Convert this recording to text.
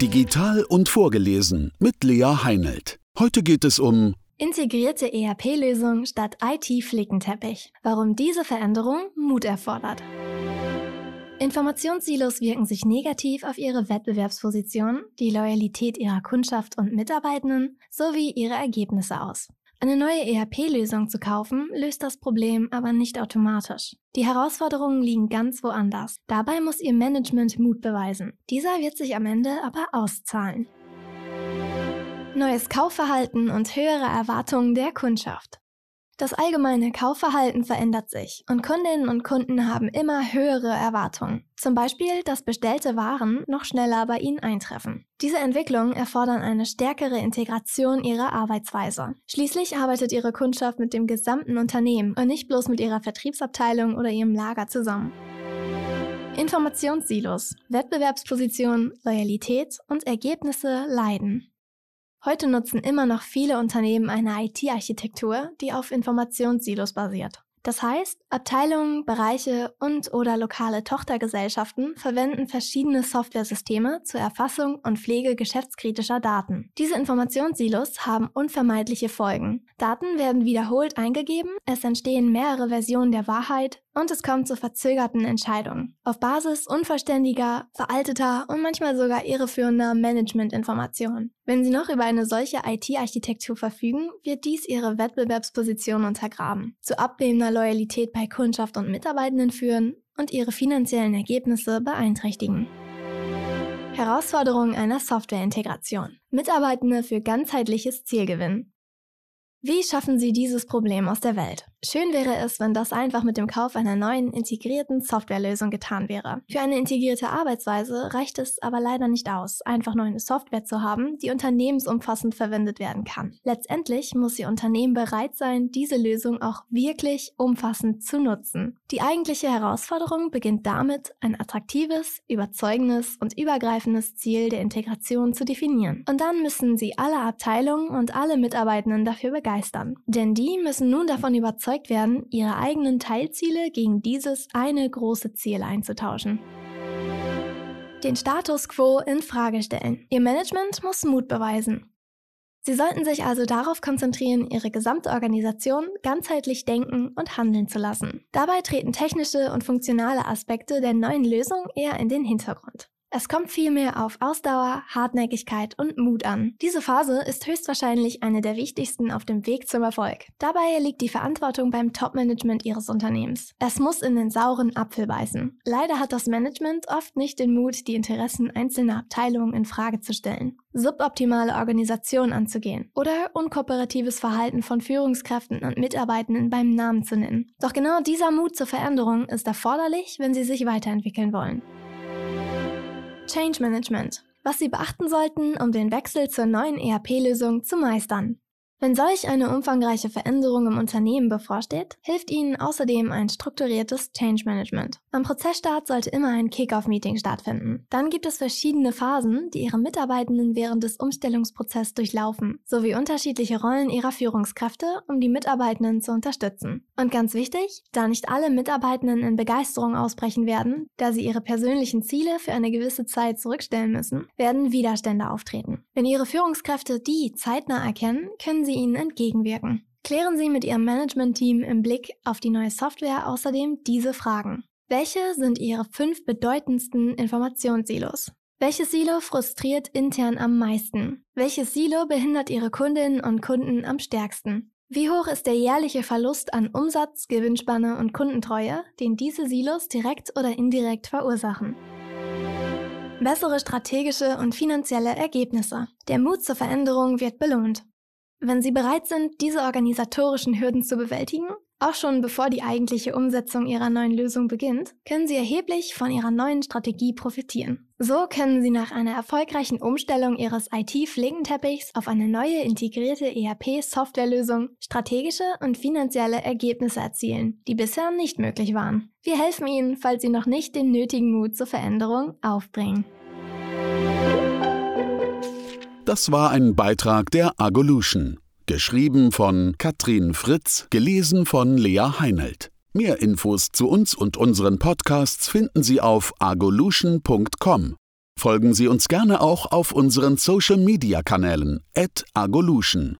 Digital und vorgelesen mit Lea Heinelt. Heute geht es um Integrierte ERP-Lösung statt IT-Flickenteppich. Warum diese Veränderung Mut erfordert. Informationssilos wirken sich negativ auf ihre Wettbewerbsposition, die Loyalität ihrer Kundschaft und Mitarbeitenden sowie ihre Ergebnisse aus. Eine neue ERP-Lösung zu kaufen, löst das Problem aber nicht automatisch. Die Herausforderungen liegen ganz woanders. Dabei muss Ihr Management Mut beweisen. Dieser wird sich am Ende aber auszahlen. Neues Kaufverhalten und höhere Erwartungen der Kundschaft. Das allgemeine Kaufverhalten verändert sich und Kundinnen und Kunden haben immer höhere Erwartungen. Zum Beispiel, dass bestellte Waren noch schneller bei ihnen eintreffen. Diese Entwicklungen erfordern eine stärkere Integration ihrer Arbeitsweise. Schließlich arbeitet ihre Kundschaft mit dem gesamten Unternehmen und nicht bloß mit ihrer Vertriebsabteilung oder ihrem Lager zusammen. Informationssilos, Wettbewerbsposition, Loyalität und Ergebnisse leiden. Heute nutzen immer noch viele Unternehmen eine IT-Architektur, die auf Informationssilos basiert. Das heißt, Abteilungen, Bereiche und oder lokale Tochtergesellschaften verwenden verschiedene Softwaresysteme zur Erfassung und Pflege geschäftskritischer Daten. Diese Informationssilos haben unvermeidliche Folgen. Daten werden wiederholt eingegeben, es entstehen mehrere Versionen der Wahrheit und es kommt zu verzögerten Entscheidungen. Auf Basis unvollständiger, veralteter und manchmal sogar irreführender Managementinformationen. Wenn Sie noch über eine solche IT-Architektur verfügen, wird dies Ihre Wettbewerbsposition untergraben, zu abnehmender Loyalität bei Kundschaft und Mitarbeitenden führen und Ihre finanziellen Ergebnisse beeinträchtigen. Herausforderungen einer Softwareintegration. Mitarbeitende für ganzheitliches Zielgewinn. Wie schaffen Sie dieses Problem aus der Welt? Schön wäre es, wenn das einfach mit dem Kauf einer neuen integrierten Softwarelösung getan wäre. Für eine integrierte Arbeitsweise reicht es aber leider nicht aus, einfach nur eine Software zu haben, die unternehmensumfassend verwendet werden kann. Letztendlich muss Ihr Unternehmen bereit sein, diese Lösung auch wirklich umfassend zu nutzen. Die eigentliche Herausforderung beginnt damit, ein attraktives, überzeugendes und übergreifendes Ziel der Integration zu definieren. Und dann müssen Sie alle Abteilungen und alle Mitarbeitenden dafür begeistern. Denn die müssen nun davon überzeugt überzeugt werden, ihre eigenen Teilziele gegen dieses eine große Ziel einzutauschen. Den Status quo in Frage stellen. Ihr Management muss Mut beweisen. Sie sollten sich also darauf konzentrieren, Ihre gesamte Organisation ganzheitlich denken und handeln zu lassen. Dabei treten technische und funktionale Aspekte der neuen Lösung eher in den Hintergrund. Es kommt vielmehr auf Ausdauer, Hartnäckigkeit und Mut an. Diese Phase ist höchstwahrscheinlich eine der wichtigsten auf dem Weg zum Erfolg. Dabei liegt die Verantwortung beim Top-Management Ihres Unternehmens. Es muss in den sauren Apfel beißen. Leider hat das Management oft nicht den Mut, die Interessen einzelner Abteilungen in Frage zu stellen, suboptimale Organisation anzugehen oder unkooperatives Verhalten von Führungskräften und Mitarbeitenden beim Namen zu nennen. Doch genau dieser Mut zur Veränderung ist erforderlich, wenn Sie sich weiterentwickeln wollen. Change Management. Was Sie beachten sollten, um den Wechsel zur neuen ERP-Lösung zu meistern. Wenn solch eine umfangreiche Veränderung im Unternehmen bevorsteht, hilft Ihnen außerdem ein strukturiertes Change Management. Am Prozessstart sollte immer ein Kick-off-Meeting stattfinden. Dann gibt es verschiedene Phasen, die Ihre Mitarbeitenden während des Umstellungsprozesses durchlaufen, sowie unterschiedliche Rollen ihrer Führungskräfte, um die Mitarbeitenden zu unterstützen. Und ganz wichtig, da nicht alle Mitarbeitenden in Begeisterung ausbrechen werden, da sie ihre persönlichen Ziele für eine gewisse Zeit zurückstellen müssen, werden Widerstände auftreten. Wenn Ihre Führungskräfte die zeitnah erkennen, können Sie ihnen entgegenwirken. Klären Sie mit Ihrem Management-Team im Blick auf die neue Software außerdem diese Fragen. Welche sind Ihre fünf bedeutendsten Informationssilos? Welches Silo frustriert intern am meisten? Welches Silo behindert Ihre Kundinnen und Kunden am stärksten? Wie hoch ist der jährliche Verlust an Umsatz, Gewinnspanne und Kundentreue, den diese Silos direkt oder indirekt verursachen? Bessere strategische und finanzielle Ergebnisse. Der Mut zur Veränderung wird belohnt. Wenn Sie bereit sind, diese organisatorischen Hürden zu bewältigen, auch schon bevor die eigentliche Umsetzung Ihrer neuen Lösung beginnt, können Sie erheblich von Ihrer neuen Strategie profitieren. So können Sie nach einer erfolgreichen Umstellung Ihres IT-Flickenteppichs auf eine neue integrierte ERP-Softwarelösung strategische und finanzielle Ergebnisse erzielen, die bisher nicht möglich waren. Wir helfen Ihnen, falls Sie noch nicht den nötigen Mut zur Veränderung aufbringen. Das war ein Beitrag der Agolution. Geschrieben von Katrin Fritz, gelesen von Lea Heinelt. Mehr Infos zu uns und unseren Podcasts finden Sie auf agolution.com. Folgen Sie uns gerne auch auf unseren Social-Media-Kanälen at Agolution.